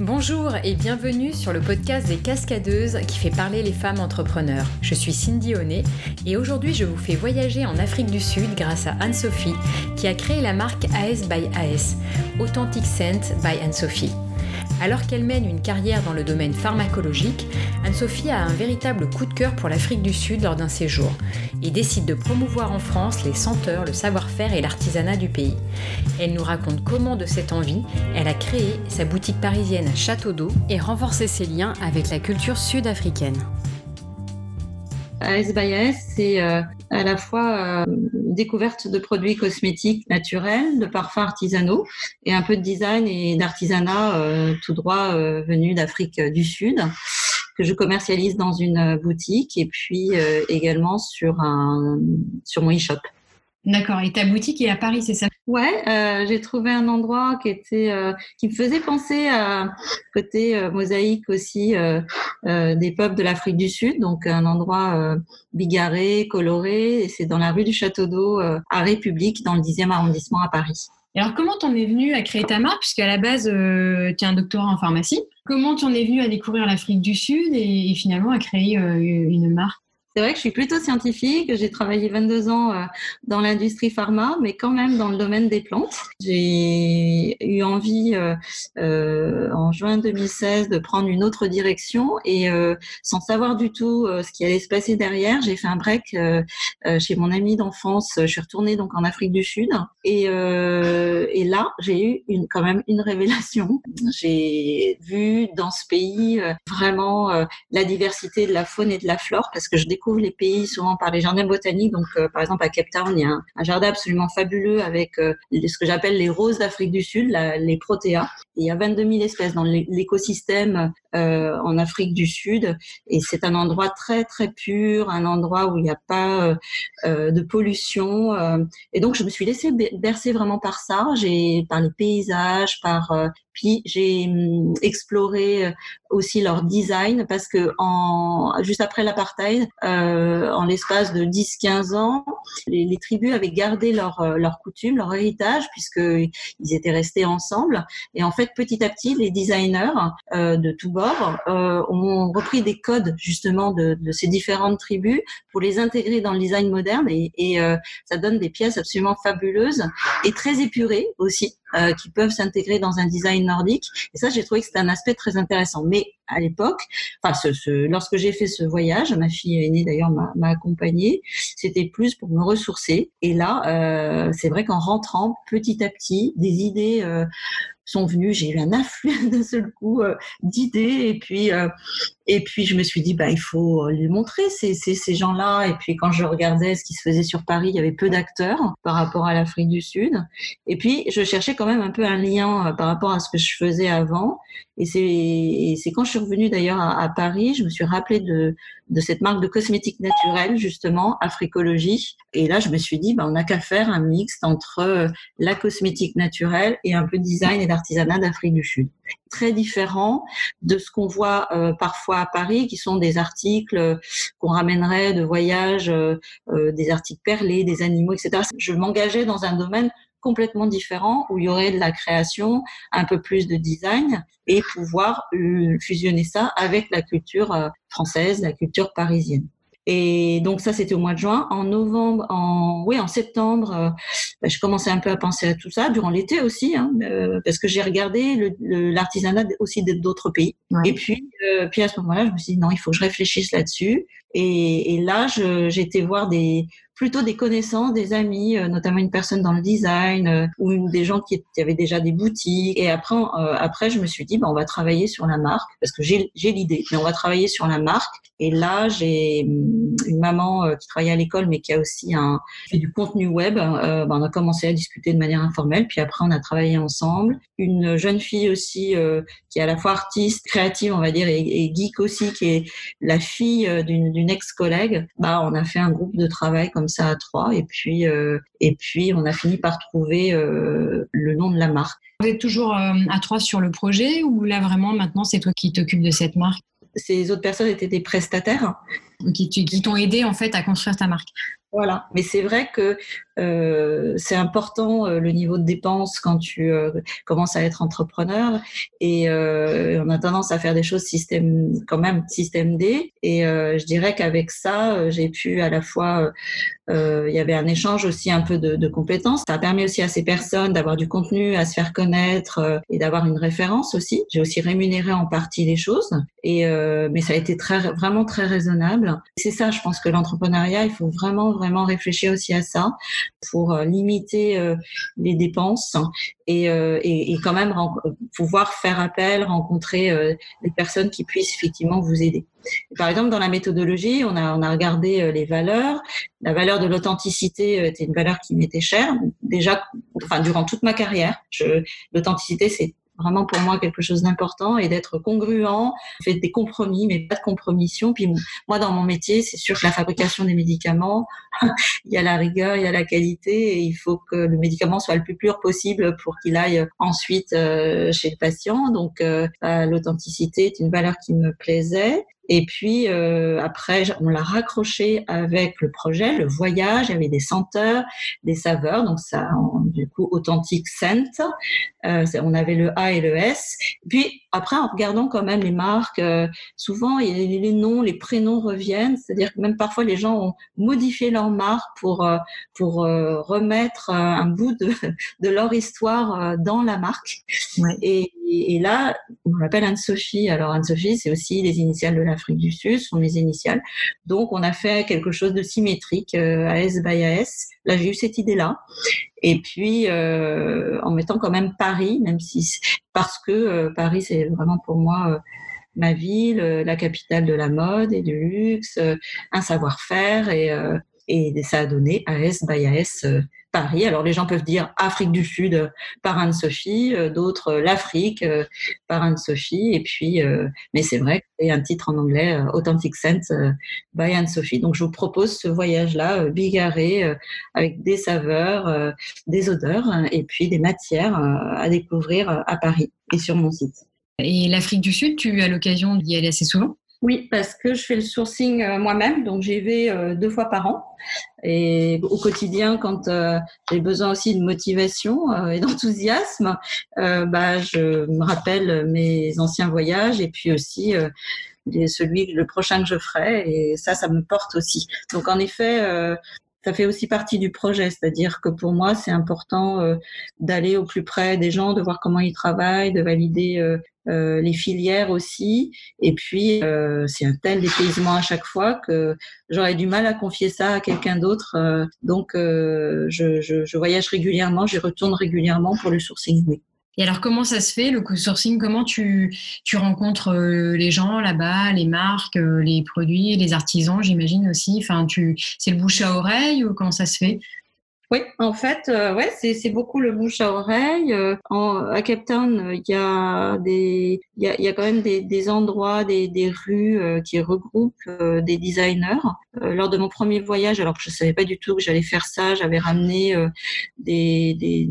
Bonjour et bienvenue sur le podcast des cascadeuses qui fait parler les femmes entrepreneurs. Je suis Cindy Honnet et aujourd'hui je vous fais voyager en Afrique du Sud grâce à Anne-Sophie qui a créé la marque AS by AS, Authentic Scent by Anne-Sophie. Alors qu'elle mène une carrière dans le domaine pharmacologique, Anne-Sophie a un véritable coup de cœur pour l'Afrique du Sud lors d'un séjour et décide de promouvoir en France les senteurs, le savoir-faire et l'artisanat du pays. Elle nous raconte comment de cette envie, elle a créé sa boutique parisienne Château d'eau et renforcé ses liens avec la culture sud-africaine. By c'est euh, à la fois euh, découverte de produits cosmétiques naturels, de parfums artisanaux et un peu de design et d'artisanat euh, tout droit euh, venu d'Afrique du Sud que je commercialise dans une boutique et puis euh, également sur un sur mon e-shop. D'accord. Et ta boutique est à Paris, c'est ça? Ouais, euh, j'ai trouvé un endroit qui était euh, qui me faisait penser à côté euh, mosaïque aussi des peuples de l'Afrique du Sud, donc un endroit bigarré, coloré. Et c'est dans la rue du Château d'Eau à République, dans le 10e arrondissement à Paris. Et alors, comment t'en es venu à créer ta marque? Puisqu'à la base, tu as un doctorat en pharmacie. Comment tu en es venu à découvrir l'Afrique du Sud et, et finalement à créer une marque? C'est vrai que je suis plutôt scientifique. J'ai travaillé 22 ans euh, dans l'industrie pharma, mais quand même dans le domaine des plantes. J'ai eu envie euh, euh, en juin 2016 de prendre une autre direction et sans savoir du tout ce qui allait se passer derrière, j'ai fait un break chez mon ami d'enfance. Je suis retournée donc en Afrique du Sud et, là j'ai eu quand même une révélation. J'ai vu dans ce pays vraiment la diversité de la faune et de la flore parce que je découvre les pays souvent par les jardins botaniques. Donc, euh, par exemple, à Cape Town, il y a un, jardin absolument fabuleux avec euh, ce que j'appelle les roses d'Afrique du Sud, les protéas. il y a 22 000 espèces dans l'écosystème euh, en Afrique du Sud. Et c'est un endroit très, très pur, un endroit où il n'y a pas de pollution. et donc, je me suis laissée bercer vraiment par ça, j'ai par les paysages, par puis j'ai hum, exploré aussi leur design parce que en juste après l'apartheid, euh, en l'espace de 10-15 ans, les, les, tribus avaient gardé leur euh, leur coutume, leur héritage puisque ils étaient restés ensemble. Et en fait, petit à petit, les designers euh, de tous bords euh, ont repris des codes justement de, de, ces différentes tribus pour les intégrer dans le design moderne et, et euh, ça donne des pièces absolument fabuleuses et très épurées aussi. Euh, qui peuvent s'intégrer dans un design nordique. Et ça, j'ai trouvé que c'était un aspect très intéressant. Mais à l'époque, enfin, ce, ce, lorsque j'ai fait ce voyage, ma fille aînée d'ailleurs m'a accompagnée, c'était plus pour me ressourcer. Et là, euh, c'est vrai qu'en rentrant petit à petit, des idées euh, sont venues. J'ai eu un afflux d'un seul coup euh, d'idées et puis euh, et puis je me suis dit bah il faut les montrer ces ces, ces gens-là. Et puis quand je regardais ce qui se faisait sur Paris, il y avait peu d'acteurs par rapport à l'Afrique du Sud. Et puis je cherchais quand même un peu un lien euh, par rapport à ce que je faisais avant. Et c'est quand je suis revenue d'ailleurs à, Paris, je me suis rappelée de de cette marque de cosmétiques naturels justement Africologie. Et là je me suis dit bah on n'a qu'à faire un mixte entre la cosmétique naturelle et un peu design et artisanat d'Afrique du Sud. Très différent de ce qu'on voit euh, parfois à Paris, qui sont des articles euh, qu'on ramènerait de voyages, euh, euh, des articles perlés, des animaux, etc. Je m'engageais dans un domaine complètement différent où il y aurait de la création, un peu plus de design et pouvoir fusionner ça avec la culture française, la culture parisienne. Et donc ça, c'était au mois de juin. En novembre, en oui, en septembre, bah, je commençais un peu à penser à tout ça durant l'été aussi, hein, euh, parce que j'ai regardé l'artisanat aussi d'autres pays. Ouais. Et puis, euh, puis à ce moment-là, je me suis dit non, il faut que je réfléchisse là-dessus. Et, et, là, j'ai été voir des plutôt des connaissances, des amis, euh, notamment une personne dans le design euh, ou des gens qui, avaient déjà des boutiques. Et après, euh, après, je me suis dit, bah, on va travailler sur la marque parce que j'ai l'idée, mais on va travailler sur la marque. Et là, j'ai hum, une maman euh, qui travaille à l'école, mais qui a aussi un du contenu web. Bah, on a commencé à discuter de manière informelle, puis après, on a travaillé ensemble. Une jeune fille aussi qui est à la fois artiste, créative, on va dire, et, et geek aussi, qui est la fille d'une ex-collègue. Bah, on a fait un groupe de travail comme ça à trois. Et puis, euh, et puis on a fini par trouver euh, le nom de la marque. Vous êtes toujours euh, à trois sur le projet ou là vraiment maintenant c'est toi qui t'occupes de cette marque? Ces autres personnes étaient des prestataires qui, qui t'ont aidé en fait à construire ta marque? Voilà. Mais c'est vrai que euh, c'est important euh, le niveau de dépenses quand tu euh, commences à être entrepreneur et euh, on a tendance à faire des choses système quand même système D et je dirais qu'avec ça j'ai pu à la fois il y avait un échange aussi un peu de, de, compétences. Ça a permis aussi à ces personnes d'avoir du contenu, à se faire connaître et d'avoir une référence aussi. J'ai aussi rémunéré en partie les choses, et mais ça a été très vraiment très raisonnable. C'est ça, je pense que l'entrepreneuriat, il faut vraiment vraiment réfléchir aussi à ça pour euh, limiter euh, les dépenses et, euh, et, et, quand même pouvoir faire appel, rencontrer des personnes qui puissent effectivement vous aider. par exemple, dans la méthodologie, on a, on a regardé les valeurs. La valeur de l'authenticité était une valeur qui m'était chère. Déjà, enfin, durant toute ma carrière, l'authenticité, c'est vraiment pour moi quelque chose d'important et d'être congruent, fait des compromis, mais pas de compromission. Puis moi, dans mon métier, c'est sûr que la fabrication des médicaments, il y a la rigueur, il y a la qualité et il faut que le médicament soit le plus pur possible pour qu'il aille ensuite euh, chez le patient. Donc, euh, l'authenticité est une valeur qui me plaisait. Et puis euh, après, on l'a raccroché avec le projet, le voyage. Il y avait des senteurs, des saveurs, donc ça, du coup, authentique scent. Euh, on avait le A et le S. Puis après, en regardant quand même les marques, euh, souvent les, les, noms, les prénoms reviennent. C'est-à-dire que même parfois les gens ont modifié leur marque pour euh, pour euh, remettre un bout de, de leur histoire dans la marque. Ouais. Et, et, là, on m'appelle Anne-Sophie. Alors Anne-Sophie, c'est aussi les initiales de l'Afrique du Sud, sont mes initiales. Donc on a fait quelque chose de symétrique, AS by AS. Là, j'ai eu cette idée-là. Et puis, euh, en mettant quand même Paris, même si parce que euh, Paris, c'est vraiment pour moi euh, ma ville, euh, la capitale de la mode et du luxe, un savoir-faire, et, et ça a donné AS by AS Paris. Alors les gens peuvent dire Afrique du Sud par Anne-Sophie, d'autres l'Afrique par Anne-Sophie, et puis, mais c'est vrai y a un titre en anglais, Authentic Sense by Anne-Sophie. Donc je vous propose ce voyage-là, bigarré, avec des saveurs, des odeurs, et puis des matières à découvrir à Paris et sur mon site. Et l'Afrique du Sud, tu as l'occasion d'y aller assez souvent? Oui, parce que je fais le sourcing euh, moi-même, donc j'y vais euh, deux fois par an. Et au quotidien, quand euh, j'ai besoin aussi de motivation et d'enthousiasme, bah, je me rappelle mes anciens voyages et puis aussi celui, le prochain que je ferai. Et ça, ça me porte aussi. Donc en effet, ça fait aussi partie du projet, c'est-à-dire que pour moi, c'est important euh, d'aller au plus près des gens, de voir comment ils travaillent, de valider euh, euh, les filières aussi. Et puis, c'est un tel dépaysement à chaque fois que j'aurais du mal à confier ça à quelqu'un d'autre. donc, je, voyage régulièrement, j'y retourne régulièrement pour le sourcing. Et alors, comment ça se fait, le co-sourcing? Comment tu, tu rencontres euh, les gens là-bas, les marques, euh, les produits, les artisans, j'imagine aussi? Enfin, tu, C'est le bouche à oreille ou comment ça se fait? Oui, en fait, euh, ouais, c'est beaucoup le bouche à oreille. Euh, en, à Cape Town, il y a des, il y a, y a, quand même des, des endroits, des, des rues euh, qui regroupent euh, des designers. lors de mon premier voyage, alors que je savais pas du tout que j'allais faire ça, j'avais ramené des, des,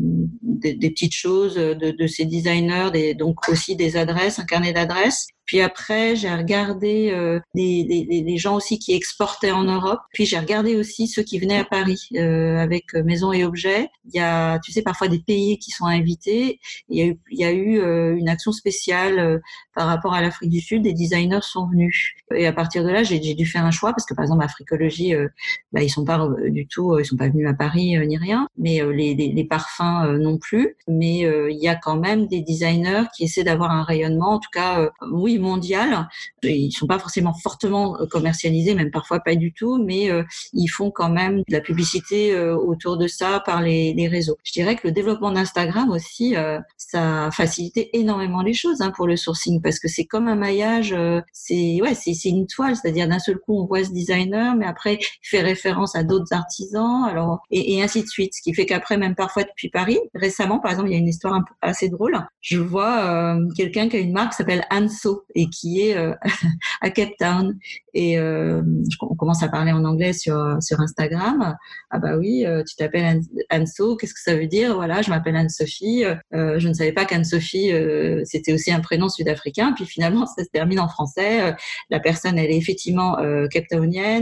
des, petites choses de, de ces designers, des, donc aussi des adresses, un carnet d'adresses. Puis après, j'ai regardé euh, des, des, des, gens aussi qui exportaient en Europe. Puis j'ai regardé aussi ceux qui venaient à Paris euh, avec euh, Maison et Objets. Il y a, tu sais, parfois des pays qui sont invités. Il y a eu, il y a eu euh, une action spéciale euh, par rapport à l'Afrique du Sud. Des designers sont venus. Et à partir de là, j'ai dû faire un choix parce que par exemple, Africologie, bah, ils sont pas du tout, ils sont pas venus à Paris ni rien. Mais les, les, les, parfums non plus. Mais il y a quand même des designers qui essaient d'avoir un rayonnement. En tout cas, oui mondial. Ils sont pas forcément fortement euh, commercialisés, même parfois pas du tout, mais euh, ils font quand même de la publicité euh, autour de ça par les, réseaux. Je dirais que le développement d'Instagram aussi, ça a facilité énormément les choses hein, pour le sourcing parce que c'est comme un maillage, c'est ouais, c'est une toile, c'est-à-dire d'un seul coup on voit ce designer, mais après il fait référence à d'autres artisans, alors et, ainsi de suite, ce qui fait qu'après même parfois depuis Paris, récemment, par exemple, il y a une histoire un peu assez drôle. Je vois quelqu'un qui a une marque qui s'appelle Anso et qui est à Cape Town. Et on commence à parler en anglais sur sur Instagram. Ah bah oui, tu t'appelles Anso. Qu'est-ce que ça veut dire? Voilà, je m'appelle Anne-Sophie. je ne savais pas qu'Anne-Sophie c'était aussi un prénom sud-africain. Puis finalement, ça se termine en français. la personne, elle est effectivement euh,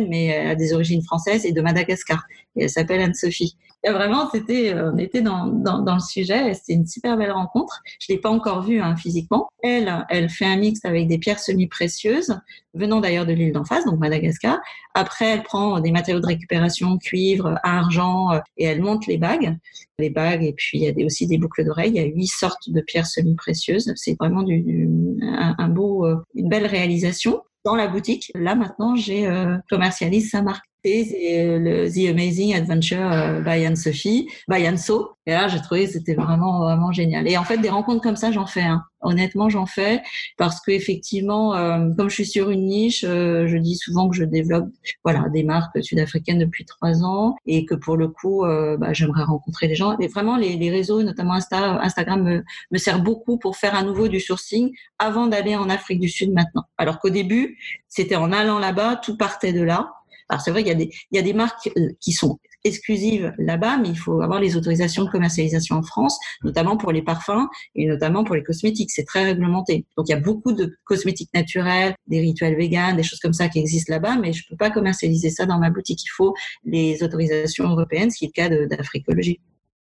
mais elle a des origines françaises et de Madagascar. Et elle s'appelle Anne-Sophie. Vraiment, c'était, euh, on était dans, le sujet. C'était une super belle rencontre. Je l'ai pas encore vue hein, physiquement. Elle, elle fait un mix avec des pierres semi-précieuses, venant d'ailleurs de l'île d'en face, donc Madagascar. Après, elle prend des matériaux de récupération, cuivre, argent, euh, et elle monte les bagues. Les bagues, et puis il y a aussi des boucles d'oreilles. Il y a huit sortes de pierres semi-précieuses. C'est vraiment du, un, un, beau, euh, une belle réalisation dans la boutique. Là, maintenant, j'ai euh, commercialise sa marque c'est le The Amazing Adventure euh, by Anne-Sophie, by Anne-So. Et là, j'ai trouvé que c'était vraiment, vraiment génial. Et en fait, des rencontres comme ça, j'en fais. Hein. Honnêtement, j'en fais parce que effectivement, euh, comme je suis sur une niche, euh, je dis souvent que je développe, voilà, des marques sud-africaines depuis trois ans et que pour le coup, bah, j'aimerais rencontrer les gens. Et vraiment, les, les réseaux, notamment Insta, Instagram, me, me sert beaucoup pour faire à nouveau du sourcing avant d'aller en Afrique du Sud maintenant. Alors qu'au début, c'était en allant là-bas, tout partait de là. Alors c'est vrai qu'il y a des, il y a des marques euh, qui sont exclusives là-bas, mais il faut avoir les autorisations de commercialisation en France, notamment pour les parfums et notamment pour les cosmétiques. C'est très réglementé. Donc il y a beaucoup de cosmétiques naturels, des rituels véganes, des choses comme ça qui existent là-bas, mais je peux pas commercialiser ça dans ma boutique. Il faut les autorisations européennes, ce qui est le cas d'Africologie.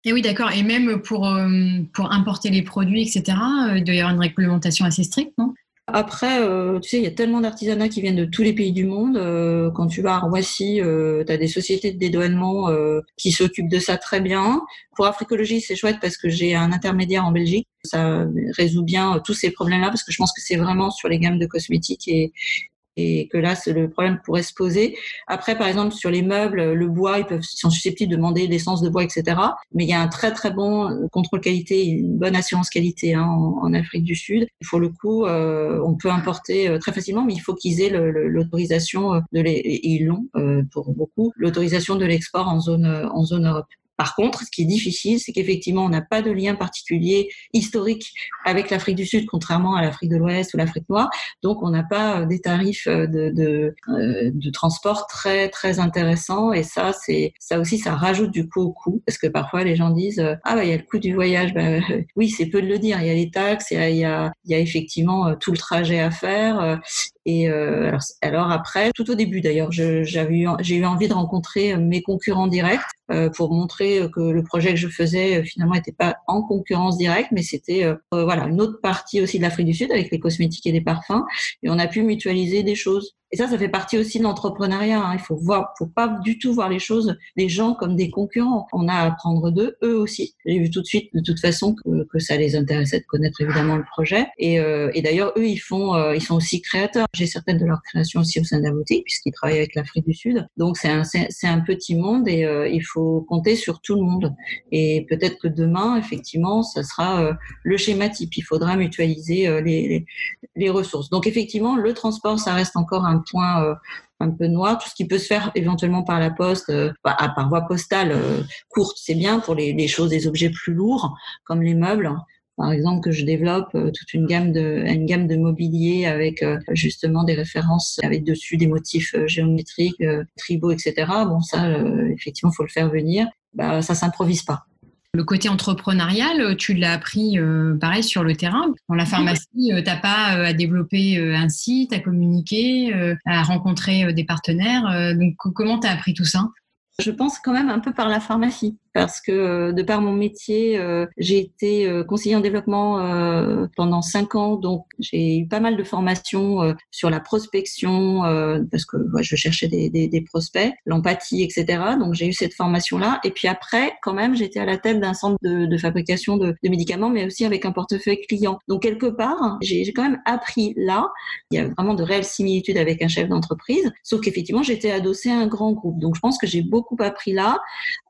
Et oui, d'accord. Et même pour, euh, importer les produits, etc., euh, il doit y avoir une réglementation assez stricte, non? Après, euh, tu sais, il y a tellement d'artisanats qui viennent de tous les pays du monde. Euh, quand tu vas à Roissy, euh, tu as des sociétés de dédouanement qui s'occupent de ça très bien. Pour Africologie, c'est chouette parce que j'ai un intermédiaire en Belgique. Ça résout bien tous ces problèmes-là parce que je pense que c'est vraiment sur les gammes de cosmétiques et, et que là, le problème pourrait se poser. Après, par exemple, sur les meubles, le bois, ils peuvent sont susceptibles de demander l'essence de bois, etc. Mais il y a un très très bon contrôle qualité, une bonne assurance qualité hein, en, Afrique du Sud. Faut le coup, euh, on peut importer euh, très facilement, mais il faut qu'ils aient l'autorisation euh, de les, et ils l'ont pour beaucoup, l'autorisation de l'export en zone en zone Europe. Par contre, ce qui est difficile, c'est qu'effectivement, on n'a pas de lien particulier historique avec l'Afrique du Sud, contrairement à l'Afrique de l'Ouest ou l'Afrique noire. Donc, on n'a pas euh, des tarifs euh, de, de, euh, de, transport très très intéressants. Et ça, c'est ça aussi, ça rajoute du coup au coût, parce que parfois les gens disent ah bah il y a le coût du voyage. Bah, oui, c'est peu de le dire. Il y a les taxes, il y a, il y a effectivement tout le trajet à faire. Et euh, alors, après, tout au début d'ailleurs, j'ai eu envie de rencontrer mes concurrents directs euh, pour montrer que le projet que je faisais euh, finalement n'était pas en concurrence directe, mais c'était euh, voilà une autre partie aussi de l'Afrique du Sud avec les cosmétiques et les parfums. Et on a pu mutualiser des choses. Et ça, ça fait partie aussi de l'entrepreneuriat. Hein. Il faut voir, faut pas du tout voir les choses, les gens comme des concurrents. On a à apprendre d'eux, eux aussi. J'ai vu tout de suite, de toute façon, que, ça les intéressait de connaître évidemment le projet. Et, euh, d'ailleurs, eux, ils font, euh, ils sont aussi créateurs. J'ai certaines de leurs créations aussi au sein de la boutique, puisqu'ils travaillent avec l'Afrique du Sud. Donc c'est un, c'est un petit monde et euh, il faut compter sur tout le monde. Et peut-être que demain, effectivement, ça sera le schéma type. Il faudra mutualiser les ressources. Donc effectivement, le transport, ça reste encore un point euh, un peu noir. Tout ce qui peut se faire éventuellement par la poste, euh, bah, par voie postale euh, courte, c'est bien pour les, choses, des objets plus lourds, comme les meubles. Par exemple, que je développe toute une gamme de une gamme de mobilier avec justement des références avec dessus des motifs géométriques, tribaux, etc. Bon, ça, effectivement, faut le faire venir. Bah, ça s'improvise pas. Le côté entrepreneurial, euh, tu l'as appris euh, pareil sur le terrain. Dans la pharmacie, euh, tu n'as pas à développer un site, à communiquer, à rencontrer des partenaires. donc, comment tu as appris tout ça? Je pense quand même un peu par la pharmacie parce que euh, de par mon métier, euh, j'ai été euh, conseiller en développement pendant cinq ans, donc j'ai eu pas mal de formations sur la prospection, parce que je cherchais des, des, des prospects, l'empathie, etc. Donc j'ai eu cette formation-là. Et puis après, quand même, j'étais à la tête d'un centre de, de fabrication de, de, médicaments, mais aussi avec un portefeuille client. Donc quelque part, j'ai quand même appris là. Il y a vraiment de réelles similitudes avec un chef d'entreprise, sauf qu'effectivement, j'étais adossée à un grand groupe. Donc je pense que j'ai beaucoup appris là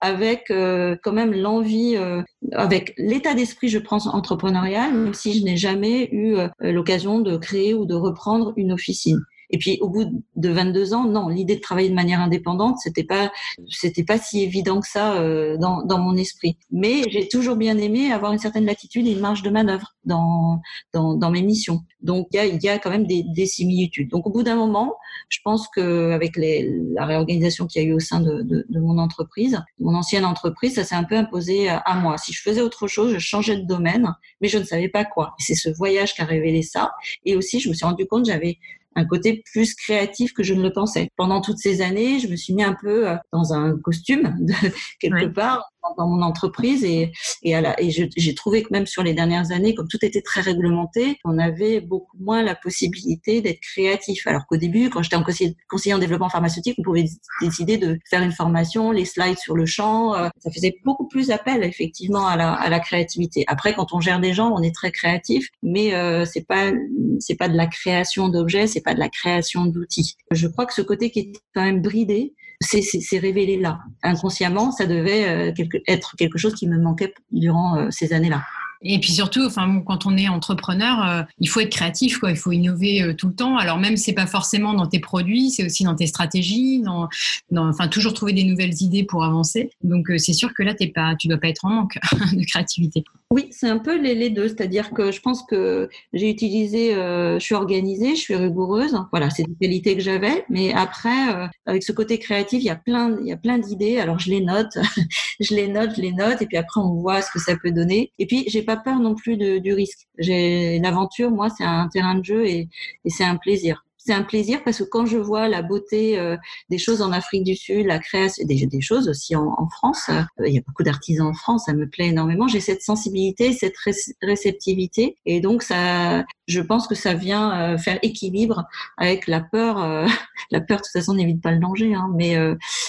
avec euh, quand même l'envie, euh, avec l'état d'esprit, je pense, entrepreneurial, même si je n'ai jamais eu euh, l'occasion de créer ou de reprendre une officine. Et puis au bout de 22 ans, non, l'idée de travailler de manière indépendante, c'était pas c'était pas si évident que ça euh, dans, dans mon esprit. Mais j'ai toujours bien aimé avoir une certaine latitude et une marge de manœuvre dans dans, dans mes missions. Donc il y a, y a quand même des, des similitudes. Donc au bout d'un moment, je pense que avec les, la réorganisation qu'il y a eu au sein de, de, de mon entreprise, mon ancienne entreprise, ça s'est un peu imposé à moi. Si je faisais autre chose, je changeais de domaine, mais je ne savais pas quoi. C'est ce voyage qui a révélé ça. Et aussi, je me suis rendu compte j'avais un côté plus créatif que je ne le pensais. Pendant toutes ces années, je me suis mis un peu euh, dans un costume de, quelque part dans mon entreprise et, et, et j'ai trouvé que même sur les dernières années, comme tout était très réglementé, on avait beaucoup moins la possibilité d'être créatif. Alors qu'au début, quand j'étais en conseiller, conseiller, en développement pharmaceutique, on pouvait décider de faire une formation, les slides sur le champ. Euh, ça faisait beaucoup plus appel effectivement à la, à la créativité. Après, quand on gère des gens, on est très créatif, mais euh, c'est pas c'est pas de la création d'objets, c'est pas de la création d'outils. Je crois que ce côté qui est quand même bridé, c'est révélé là. Inconsciemment, ça devait euh, être quelque chose qui me manquait durant euh, ces années-là. Et puis surtout, enfin, quand on est entrepreneur, euh, il faut être créatif, quoi. Il faut innover euh, tout le temps. Alors même, c'est pas forcément dans tes produits, c'est aussi dans tes stratégies, dans, enfin, toujours trouver des nouvelles idées pour avancer. Donc, euh, c'est sûr que là, t'es pas, tu dois pas être en manque de créativité. Oui, c'est un peu les, les deux. C'est-à-dire que je pense que j'ai utilisé, je suis organisée, je suis rigoureuse. Voilà, c'est des qualités que j'avais. Mais après, avec ce côté créatif, il y a plein, il y a plein d'idées. Alors, je les note, je les note, je les note, et puis après, on voit ce que ça peut donner. Et puis, j'ai pas peur non plus du risque. J'ai une aventure, moi, c'est un terrain de jeu et c'est un plaisir c'est un plaisir parce que quand je vois la beauté euh, des choses en Afrique du Sud, la création, des, des choses aussi en, en France, euh, il y a beaucoup d'artisans en France, ça me plaît énormément. J'ai cette sensibilité, cette réceptivité, et donc ça, je pense que ça vient euh, faire équilibre avec la peur. la peur, de toute façon, n'évite pas le danger, hein, mais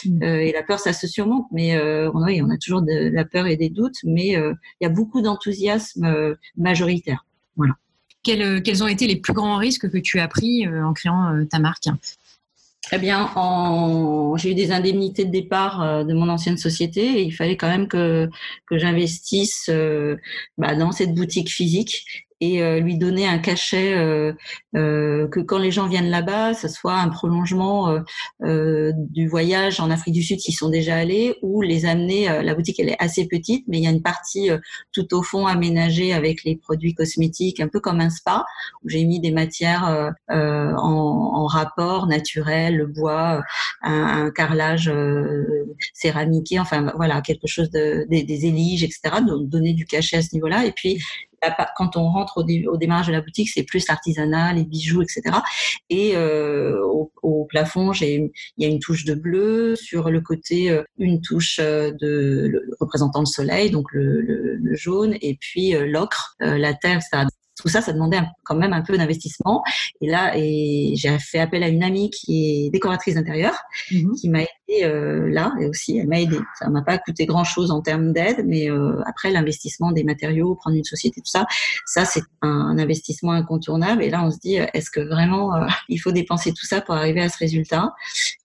mm. et la peur, ça se surmonte. Mais oui, on a toujours de la peur et des doutes, mais il y a beaucoup d'enthousiasme majoritaire. Voilà. Euh, quels, ont été les plus grands risques que tu as pris euh, en créant euh, ta marque? Eh bien, j'ai eu des indemnités de départ de mon ancienne société et il fallait quand même que, j'investisse bah, dans cette boutique physique et euh, lui donner un cachet euh, euh, que quand les gens viennent là-bas, ce soit un prolongement du voyage en Afrique du Sud s'ils sont déjà allés, ou les amener. la boutique elle est assez petite, mais il y a une partie tout au fond aménagée avec les produits cosmétiques, un peu comme un spa, où j'ai mis des matières en, en, rapport naturel, le bois, un, un carrelage céramiqué, enfin voilà quelque chose de des, des éliges, etc. Donc donner du cachet à ce niveau-là, et puis quand on rentre au, au démarrage de la boutique, c'est plus l'artisanat, les bijoux, etc. Et euh, au, au, plafond, il y a une touche de bleu. Sur le côté, euh, une touche euh, de représentant le soleil, donc le, le, le jaune, et puis euh, l'ocre, la terre, ça tout ça, ça demandait quand même un peu d'investissement. Et là, et j'ai fait appel à une amie qui est décoratrice d'intérieur, mhm. qui m'a aidé euh, là, et aussi, elle m'a aidé. Ça m'a pas coûté grand chose en termes d'aide, mais euh, après l'investissement des matériaux, prendre une société, tout ça, ça c'est un, investissement incontournable. Et là, on se dit, est-ce que vraiment euh, il faut dépenser tout ça pour arriver à ce résultat?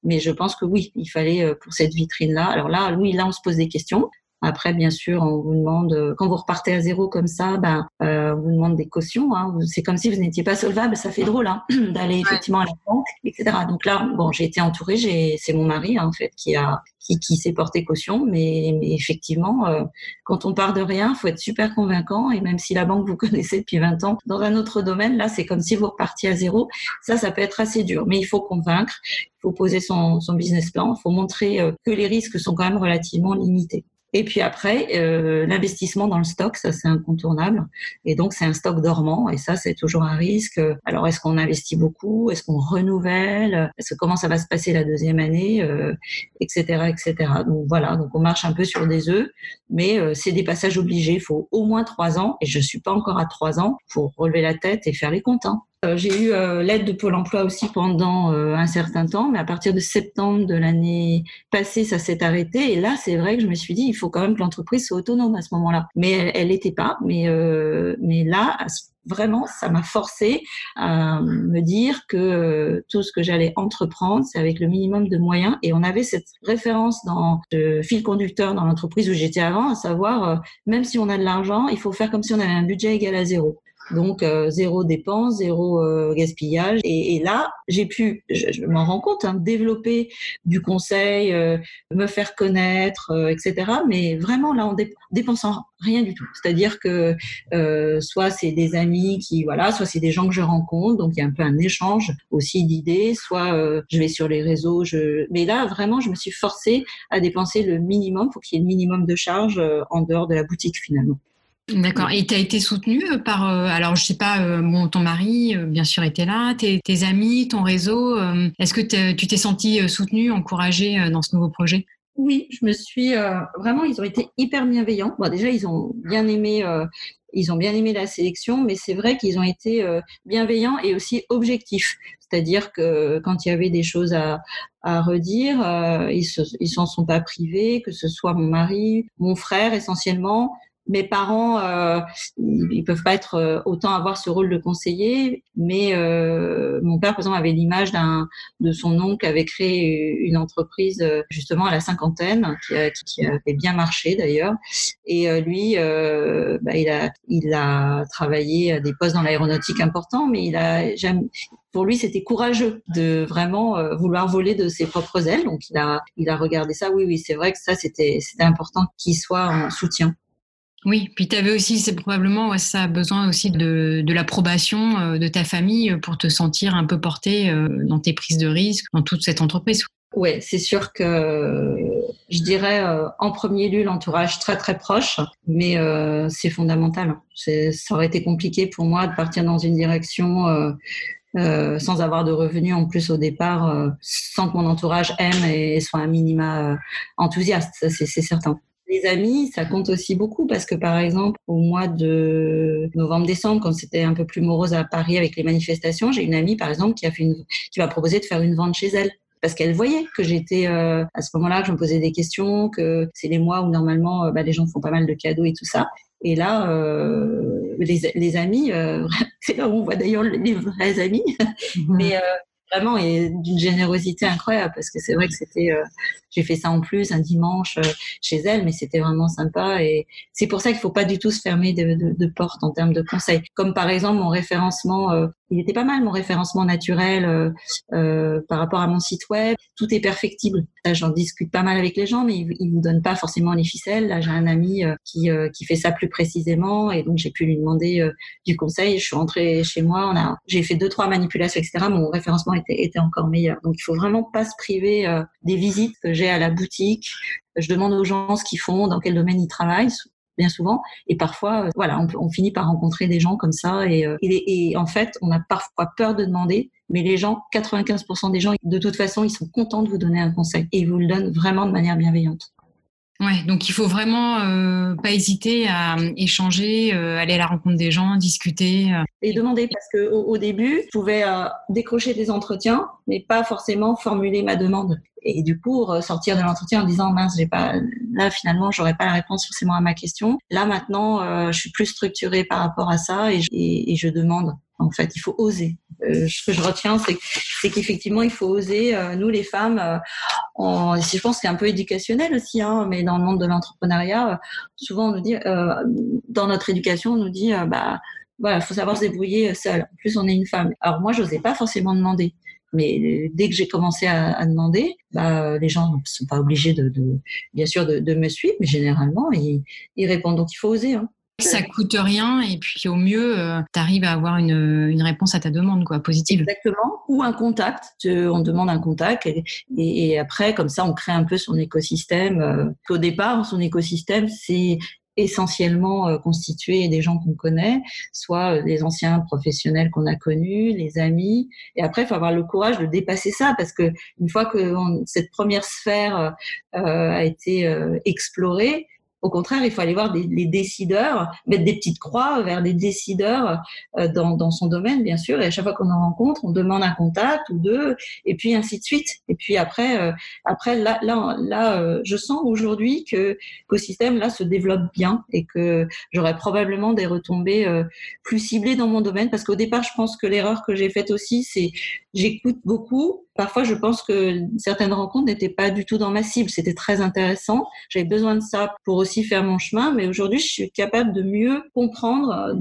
Mais je pense que oui, il fallait euh, pour cette vitrine-là. Alors là, oui, là, on se pose des questions. Après, bien sûr, on vous demande, euh, quand vous repartez à zéro comme ça, ben, euh, on vous demande des cautions. Hein. C'est comme si vous n'étiez pas solvable. Ça fait drôle hein, d'aller effectivement à la banque, etc. Donc là, bon, j'ai été entourée. J'ai, c'est mon mari hein, en fait qui a, qui, qui s'est porté caution. Mais, mais effectivement, euh, quand on part de rien, faut être super convaincant. Et même si la banque vous connaissez depuis 20 ans dans un autre domaine, là, c'est comme si vous repartiez à zéro. Ça, ça peut être assez dur. Mais il faut convaincre. Il faut poser son, son business plan. Il faut montrer que les risques sont quand même relativement limités. Et puis après, euh, l'investissement dans le stock, ça c'est incontournable. Et donc c'est un stock dormant et ça c'est toujours un risque. Alors est-ce qu'on investit beaucoup? Est-ce qu'on renouvelle? Est-ce que comment ça va se passer la deuxième année? Euh, Etc. Etc. Donc voilà, donc on marche un peu sur des œufs, mais euh, c'est des passages obligés. Il faut au moins trois ans et je suis pas encore à trois ans pour relever la tête et faire les comptes. Hein. Euh, j'ai eu euh, l'aide de Pôle Emploi aussi pendant euh, un certain temps, mais à partir de septembre de l'année passée, ça s'est arrêté. Et là, c'est vrai que je me suis dit, il faut quand même que l'entreprise soit autonome à ce moment-là. Mais elle n'était pas. Mais, mais là, vraiment, ça m'a forcé à me dire que tout ce que j'allais entreprendre, c'est avec le minimum de moyens. Et on avait cette référence dans le fil conducteur dans l'entreprise où j'étais avant, à savoir, même si on a de l'argent, il faut faire comme si on avait un budget égal à zéro. Donc euh, zéro dépense, zéro euh, gaspillage. Et, là, j'ai pu, je, m'en rends compte, hein, développer du conseil, euh, me faire connaître, etc. Mais vraiment là, en dépensant rien du tout. C'est-à-dire que soit c'est des amis qui, voilà, soit c'est des gens que je rencontre, donc il y a un peu un échange aussi d'idées. Soit je vais sur les réseaux. Je... Mais là, vraiment, je me suis forcée à dépenser le minimum pour qu'il y ait le minimum de charges en dehors de la boutique finalement. D'accord. Et tu as été soutenue par, euh, alors je sais pas, euh, ton mari, euh, bien sûr, était là, tes, amis, ton réseau. Est-ce que tu t'es sentie soutenue, encouragée dans ce nouveau projet? Oui, je me suis vraiment, ils ont été hyper bienveillants. Bon, déjà, ils ont bien aimé. ils ont bien aimé la sélection, mais c'est vrai qu'ils ont été bienveillants et aussi objectifs. C'est-à-dire que quand il y avait des choses à, à redire, ils s'en sont pas privés, que ce soit mon mari, mon frère essentiellement, mes parents, euh, ils, peuvent pas être euh, autant avoir ce rôle de conseiller, mais euh, mon père, par exemple, avait l'image d'un de son oncle qui avait créé une entreprise euh, justement à la cinquantaine, qui, a, qui avait bien marché d'ailleurs, et euh, lui, bah, il a il a travaillé à des postes dans l'aéronautique importants, mais il a jamais pour lui, c'était courageux de vraiment vouloir voler de ses propres ailes. Donc, il a, il a regardé ça. Oui, oui, c'est vrai que ça, c'était, c'était important qu'il soit en soutien. Oui, puis tu avais aussi, c'est probablement, ça a besoin aussi de, de l'approbation euh, de ta famille euh, pour te sentir un peu porté euh, dans tes prises de risque, dans toute cette entreprise. Oui, c'est sûr que je dirais en premier lieu l'entourage très très proche, mais c'est fondamental. Ça aurait été compliqué pour moi de partir dans une direction sans avoir de revenus en plus au départ, sans que mon entourage aime et soit un minima enthousiaste, c'est certain. Les amis, ça compte aussi beaucoup parce que par exemple, au mois de novembre-décembre, quand c'était un peu plus morose à Paris avec les manifestations, j'ai une amie par exemple qui a fait une, qui m'a proposé de faire une vente chez elle parce qu'elle voyait que j'étais euh, à ce moment-là, que je me posais des questions, que c'est les mois où normalement euh, bah, les gens font pas mal de cadeaux et tout ça. Et là, euh, les, les, amis, euh, c'est là où on voit d'ailleurs les vrais amis, mais vraiment et d'une générosité incroyable parce que c'est vrai que c'était euh, j'ai fait ça en plus un dimanche euh, chez elle mais c'était vraiment sympa et c'est pour ça qu'il faut pas du tout se fermer de, de, de porte en termes de conseils. Comme par exemple mon référencement euh, il était pas mal mon référencement naturel par rapport à mon site web. Tout est perfectible. J'en discute pas mal avec les gens mais ils, ils me donnent pas forcément les ficelles. Là j'ai un ami qui qui fait ça plus précisément et donc j'ai pu lui demander du conseil. Je suis rentrée chez moi on a j'ai fait deux trois manipulations etc mon référencement était, encore meilleur. Donc il faut vraiment pas se priver euh, des visites que j'ai à la boutique. Je demande aux gens ce qu'ils font, dans quel domaine ils travaillent bien souvent. Et parfois, euh, voilà, on, finit par rencontrer des gens comme ça. Et, euh, et, en fait, on a parfois peur de demander, mais les gens, 95% des gens, de toute façon, ils sont contents de vous donner un conseil et ils vous le donnent vraiment de manière bienveillante. Ouais, donc il faut vraiment euh, pas hésiter à échanger, euh, aller à la rencontre des gens, discuter. Euh. Et demander parce que au, début, je pouvais décrocher des entretiens, mais pas forcément formuler ma demande. Et du coup, sortir de l'entretien en disant mince, j'ai pas là finalement, j'aurais pas la réponse forcément à ma question. Là maintenant, je suis plus structurée par rapport à ça et et je demande. En fait, il faut oser. Euh, ce que je retiens, c'est qu'effectivement, il faut oser. Euh, nous, les femmes, euh, on, je pense que c'est un peu éducationnel aussi, hein, mais dans le monde de l'entrepreneuriat, souvent on nous dit, dans notre éducation, on nous dit, bah voilà, faut savoir se débrouiller seule. En plus, on est une femme. Alors moi, j'osais pas forcément demander. Mais dès que j'ai commencé à, à, demander, bah, les gens ne sont pas obligés de, de bien sûr de, de, me suivre, mais généralement ils, ils répondent. Donc il faut oser. Hein. Ça coûte rien et puis au mieux, euh, tu arrives à avoir une, une, réponse à ta demande, quoi, positive. Exactement. Ou un contact. On demande un contact et, et, après, comme ça, on crée un peu son écosystème. Euh, au départ, son écosystème, c'est essentiellement euh, constitué des gens qu'on connaît, soit les anciens professionnels qu'on a connus, les amis. Et après, il faut avoir le courage de dépasser ça parce que une fois que cette première sphère a été explorée, au contraire, il faut aller voir des, les décideurs, mettre des petites croix vers des décideurs euh, dans, dans, son domaine, bien sûr. Et à chaque fois qu'on en rencontre, on demande un contact ou deux, et puis ainsi de suite. Et puis après, euh, après là, là, là euh, je sens aujourd'hui que l'écosystème là se développe bien et que j'aurai probablement des retombées plus ciblées dans mon domaine. Parce qu'au départ, je pense que l'erreur que j'ai faite aussi, c'est j'écoute beaucoup Parfois, je pense que certaines rencontres n'étaient pas du tout dans ma cible. C'était très intéressant. J'avais besoin de ça pour aussi faire mon chemin. Mais aujourd'hui, je suis capable de mieux comprendre,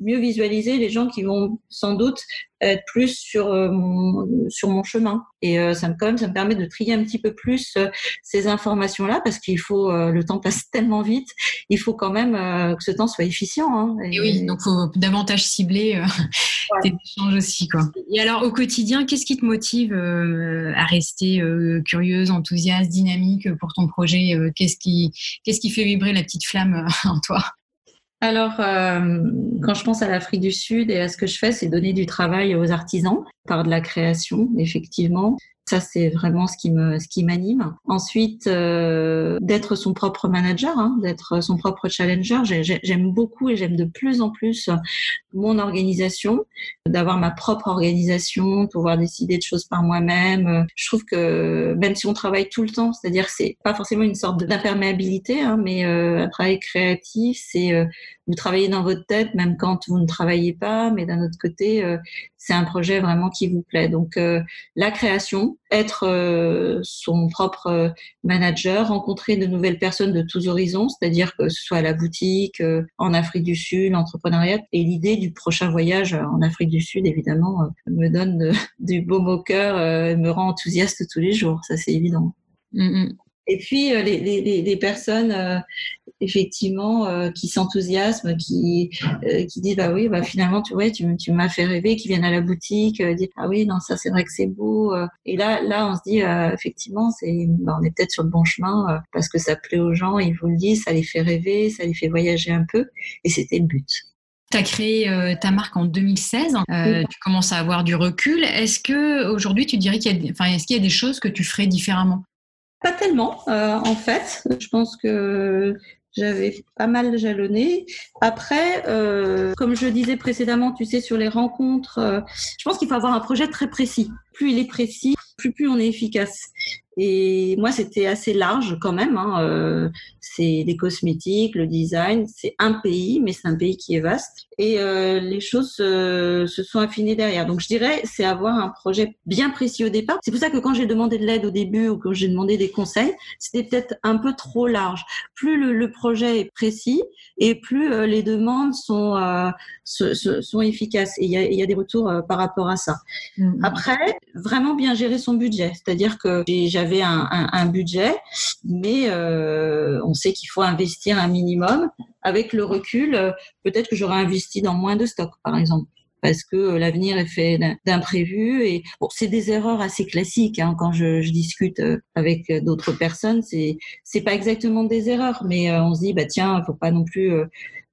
mieux visualiser les gens qui vont sans doute être plus sur euh, mon, sur mon chemin. Et euh, ça me quand même, ça me permet de trier un petit peu plus euh, ces informations-là parce qu'il faut, le temps passe tellement vite, il faut quand même que ce temps soit efficient. Hein, et, oui, donc faut davantage cibler tes échanges aussi, quoi. Et alors au quotidien, qu'est-ce qui te motive à rester curieuse, enthousiaste, dynamique pour ton projet Qu'est-ce qui, qu'est-ce qui fait vibrer la petite flamme en toi? Alors, euh, quand je pense à l'Afrique du Sud et à ce que je fais, c'est donner du travail aux artisans par de la création, effectivement. Ça, c'est vraiment ce qui me, ce qui m'anime. Ensuite, euh, d'être son propre manager, hein, d'être son propre challenger. J'aime beaucoup et j'aime de plus en plus mon organisation, d'avoir ma propre organisation, pouvoir décider de choses par moi-même. Je trouve que même si on travaille tout le temps, c'est-à-dire c'est pas forcément une sorte d'imperméabilité, hein, mais euh, un travail créatif, c'est euh, vous travaillez dans votre tête même quand vous ne travaillez pas, mais d'un autre côté, euh, c'est un projet vraiment qui vous plaît. Donc euh, la création, être euh, son propre manager, rencontrer de nouvelles personnes de tous horizons, c'est-à-dire que ce soit à la boutique, en Afrique du Sud, l'entrepreneuriat, et l'idée du prochain voyage en Afrique du Sud, évidemment, me donne du baume au cœur, me rend enthousiaste tous les jours, ça c'est évident. Mm, mm. Et puis les, les, les personnes effectivement euh, qui s'enthousiasment, qui euh, qui disent bah oui bah finalement tu vois tu, tu m'as fait rêver, qui viennent à la boutique, euh, disent ah oui non ça c'est vrai que c'est beau et là là on se dit effectivement c'est bah, on est peut-être sur le bon chemin parce que ça plaît aux gens, ils vous le disent, ça les fait rêver, ça les fait voyager un peu et c'était le but. Tu as créé ta marque en 2016, tu commences à avoir du recul. Est-ce que aujourd'hui tu dirais qu'il y a, enfin, est-ce qu'il y a des choses que tu ferais différemment? Pas tellement, en fait. Je pense que j'avais pas mal jalonné. Après, euh, comme je disais précédemment, tu sais, sur les rencontres, euh, je pense qu'il faut avoir un projet très précis. Plus il est précis, plus plus on est efficace. Et moi, c'était assez large quand même. Hein. Euh, c'est des cosmétiques, le design. C'est un pays, mais c'est un pays qui est vaste. Et euh, les choses se sont affinées derrière. Donc, je dirais, c'est avoir un projet bien précis au départ. C'est pour ça que quand j'ai demandé de l'aide au début ou quand j'ai demandé des conseils, c'était peut-être un peu trop large. Plus le, le, projet est précis et plus euh, les demandes sont euh, sont efficaces. Et il y a, y a, des retours euh, par rapport à ça. Mmh. Après, vraiment bien gérer son budget. C'est-à-dire que j'avais un, budget, mais euh, on sait qu'il faut investir un minimum. Avec le recul, euh, peut-être que j'aurais investi dans moins de stocks, par exemple parce que euh, l'avenir est fait d'imprévus et bon c'est des erreurs assez classiques hein, quand je, discute avec d'autres personnes. C'est c'est pas exactement des erreurs mais on se dit bah tiens faut pas non plus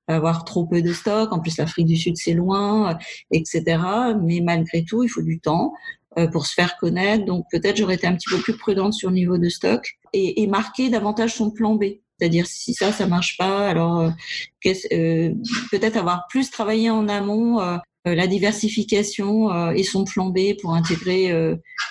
avoir trop peu de stocks. En plus l'Afrique du Sud c'est loin etc mais malgré tout il faut du temps pour se faire connaître. Donc peut-être j'aurais été un petit peu plus prudente sur le niveau de stock et, et marquer davantage son plan B. C'est-à-dire si ça, ça marche pas, alors euh, euh peut-être avoir plus travaillé en amont euh, la diversification et son plan B pour intégrer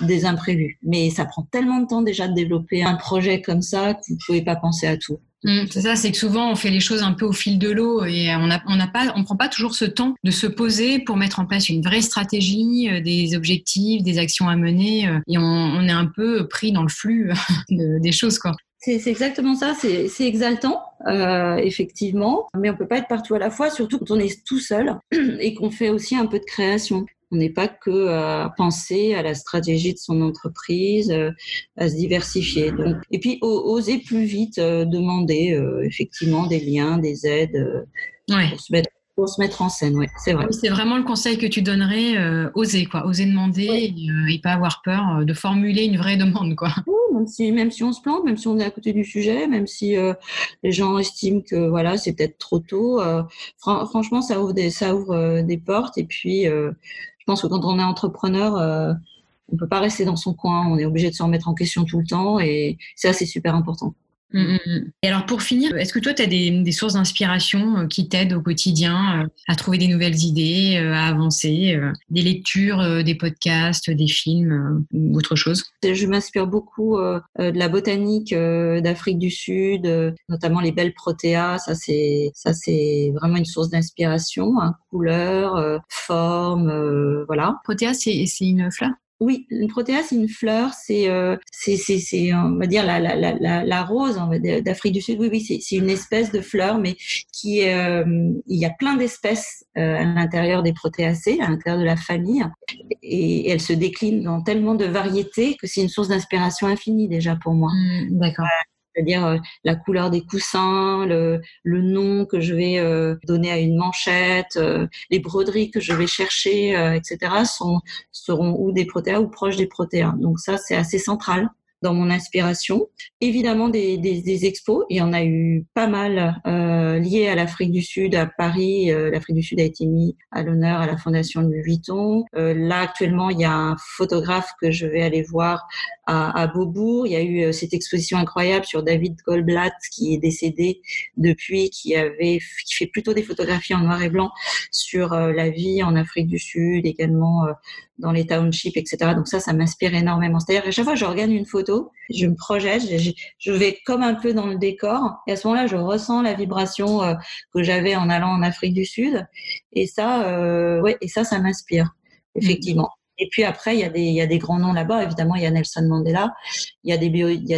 des imprévus. Mais ça prend tellement de temps déjà de développer un projet comme ça que vous pouvez pas penser à tout. Mmh, c'est ça, c'est que souvent on fait les choses un peu au fil de l'eau et on n'a pas, on prend pas toujours ce temps de se poser pour mettre en place une vraie stratégie, euh, des objectifs, des actions à mener euh, et on, est un peu pris dans le flux des choses quoi. C'est exactement ça, c'est exaltant, euh, effectivement, mais on peut pas être partout à la fois, surtout quand on est tout seul et qu'on fait aussi un peu de création. On n'est pas que à penser à la stratégie de son entreprise, euh, à se diversifier. Donc, et puis oser plus vite euh, demander euh, effectivement des liens, des aides pour se mettre pour se mettre en scène, oui, c'est vrai. C'est vraiment le conseil que tu donnerais, oser, quoi, oser demander et, pas avoir peur de formuler une vraie demande, quoi. même si, même si on se plante, même si on est à côté du sujet, même si les gens estiment que voilà, c'est peut-être trop tôt. franchement, ça ouvre des, ça ouvre des portes et puis je pense que quand on est entrepreneur, euh, on peut pas rester dans son coin, on est obligé de se remettre en question tout le temps et ça, c'est super important. Mm, mm, mm. Et alors pour finir, est-ce que toi, tu as des, sources d'inspiration euh, qui t'aident au quotidien euh, à trouver des nouvelles idées, à avancer, des lectures, des podcasts, des films ou autre chose? Je m'inspire beaucoup de la botanique d'Afrique du Sud, notamment les belles protéas. Ça, c'est ça, c'est vraiment une source d'inspiration. Hein, couleur, forme, voilà. Protéa, c'est une fleur? Oui, une protéa, c'est une fleur, c'est, euh, c'est, c'est, on va dire la, la, la, la rose d'Afrique du Sud. Oui, oui, c'est, une espèce de fleur, mais qui est, euh, il y a plein d'espèces euh, à l'intérieur des protéacées, à l'intérieur de la famille, et, elle se décline dans tellement de variétés que c'est une source d'inspiration infinie déjà pour moi. Mmh, d'accord c'est-à-dire euh, la couleur des coussins, le, le nom que je vais euh, donner à une manchette, euh, les broderies que je vais chercher, etc., sont, seront ou des protéas ou proches des protéas. Donc ça, c'est assez central dans mon inspiration. Évidemment, des, des, des, expos, il y en a eu pas mal euh, liés à l'Afrique du Sud, à Paris. Euh, L'Afrique du Sud a été mis à l'honneur à la Fondation Louis Vuitton. Euh, là, actuellement, il y a un photographe que je vais aller voir à, à Beaubourg. Il y a eu euh, cette exposition incroyable sur David Goldblatt, qui est décédé depuis, qui avait, qui fait plutôt des photographies en noir et blanc sur euh, la vie en Afrique du Sud, également dans les townships, etc. Donc ça, ça m'inspire énormément. C'est-à-dire à chaque fois que je regarde une photo, je me projette, je, vais comme un peu dans le décor, et à ce moment-là, je ressens la vibration euh, que j'avais en allant en Afrique du Sud, et ça, euh, ouais, et ça, ça m'inspire effectivement. Et puis après, il y a des, il y a des grands noms là-bas. Évidemment, il y a Nelson Mandela. Il y a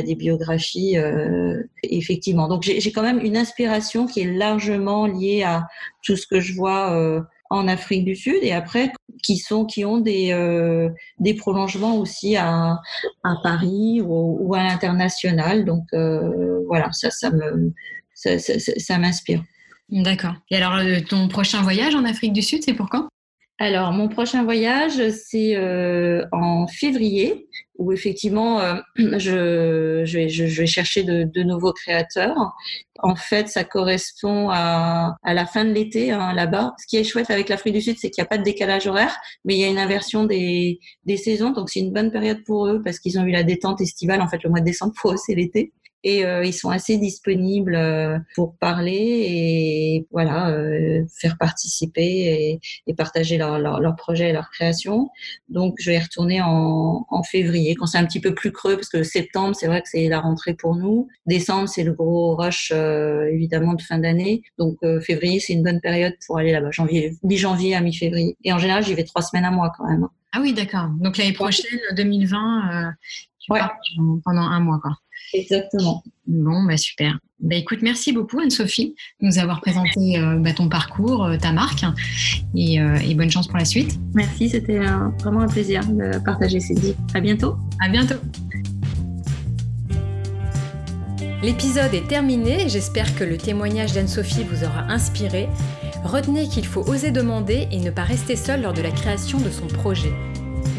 des, biographies, euh, effectivement. Donc, j'ai quand même une inspiration qui est largement liée à tout ce que je vois euh, en Afrique du Sud et après qui sont qui ont des euh, des prolongements aussi à, à Paris ou, ou à l'international donc euh, voilà ça ça me ça, ça, ça m'inspire d'accord et alors euh, ton prochain voyage en Afrique du Sud c'est pour quand? Alors, mon prochain voyage, c'est euh, en février, où effectivement, euh, je, je, vais, je, vais, chercher de, de, nouveaux créateurs. En fait, ça correspond à, à la fin de l'été hein, là-bas. Ce qui est chouette avec l'Afrique du Sud, c'est qu'il n'y a pas de décalage horaire, mais il y a une inversion des, des saisons. Donc, c'est une bonne période pour eux parce qu'ils ont eu la détente estivale. En fait, le mois de décembre, pour eux, c'est l'été et euh, ils sont assez disponibles euh, pour parler et voilà euh, faire participer et, et partager leurs leur, leur projets et leurs créations. Donc je vais retourner en, en février quand c'est un petit peu plus creux parce que septembre c'est vrai que c'est la rentrée pour nous. Décembre c'est le gros rush évidemment de fin d'année. Donc février c'est une bonne période pour aller là-bas. Janvier, mi-janvier à mi-février. Et en général j'y vais trois semaines à mois quand même. Ah oui d'accord. Donc l'année prochaine 2020 tu ouais. pendant un mois quoi. Exactement. Bon, bah super. Bah écoute, merci beaucoup Anne-Sophie de nous avoir présenté euh, bah, ton parcours, euh, ta marque, et, euh, et, bonne chance pour la suite. Merci, c'était vraiment un plaisir de partager ces dix. À bientôt. À bientôt. L'épisode est terminé, j'espère que le témoignage d'Anne-Sophie vous aura inspiré. Retenez qu'il faut oser demander et ne pas rester seul lors de la création de son projet.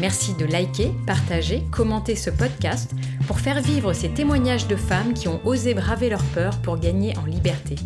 Merci de liker, partager, commenter ce podcast pour faire vivre ces témoignages de femmes qui ont osé braver leur peur pour gagner en liberté.